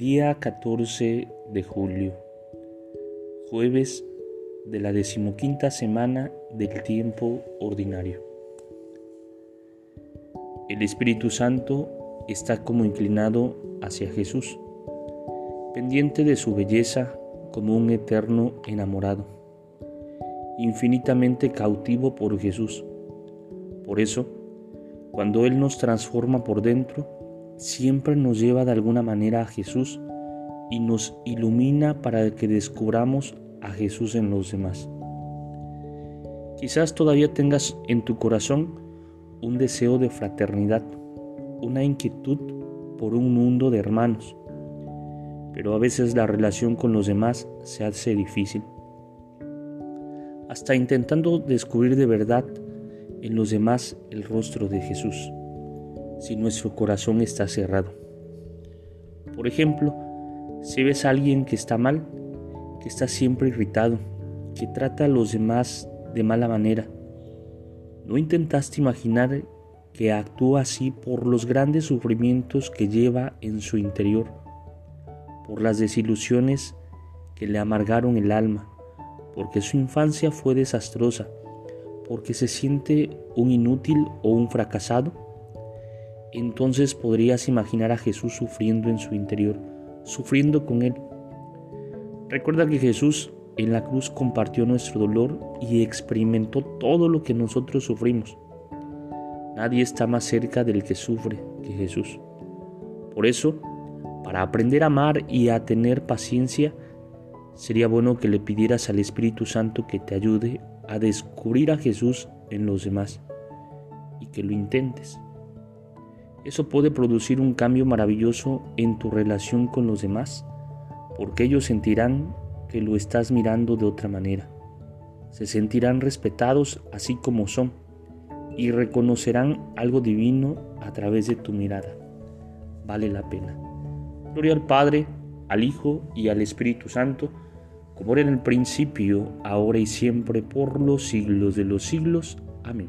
Día 14 de julio, jueves de la decimoquinta semana del tiempo ordinario. El Espíritu Santo está como inclinado hacia Jesús, pendiente de su belleza como un eterno enamorado, infinitamente cautivo por Jesús. Por eso, cuando Él nos transforma por dentro, siempre nos lleva de alguna manera a Jesús y nos ilumina para que descubramos a Jesús en los demás. Quizás todavía tengas en tu corazón un deseo de fraternidad, una inquietud por un mundo de hermanos, pero a veces la relación con los demás se hace difícil. Hasta intentando descubrir de verdad en los demás el rostro de Jesús si nuestro corazón está cerrado. Por ejemplo, si ves a alguien que está mal, que está siempre irritado, que trata a los demás de mala manera, ¿no intentaste imaginar que actúa así por los grandes sufrimientos que lleva en su interior, por las desilusiones que le amargaron el alma, porque su infancia fue desastrosa, porque se siente un inútil o un fracasado? Entonces podrías imaginar a Jesús sufriendo en su interior, sufriendo con Él. Recuerda que Jesús en la cruz compartió nuestro dolor y experimentó todo lo que nosotros sufrimos. Nadie está más cerca del que sufre que Jesús. Por eso, para aprender a amar y a tener paciencia, sería bueno que le pidieras al Espíritu Santo que te ayude a descubrir a Jesús en los demás y que lo intentes. Eso puede producir un cambio maravilloso en tu relación con los demás, porque ellos sentirán que lo estás mirando de otra manera. Se sentirán respetados así como son y reconocerán algo divino a través de tu mirada. Vale la pena. Gloria al Padre, al Hijo y al Espíritu Santo, como era en el principio, ahora y siempre, por los siglos de los siglos. Amén.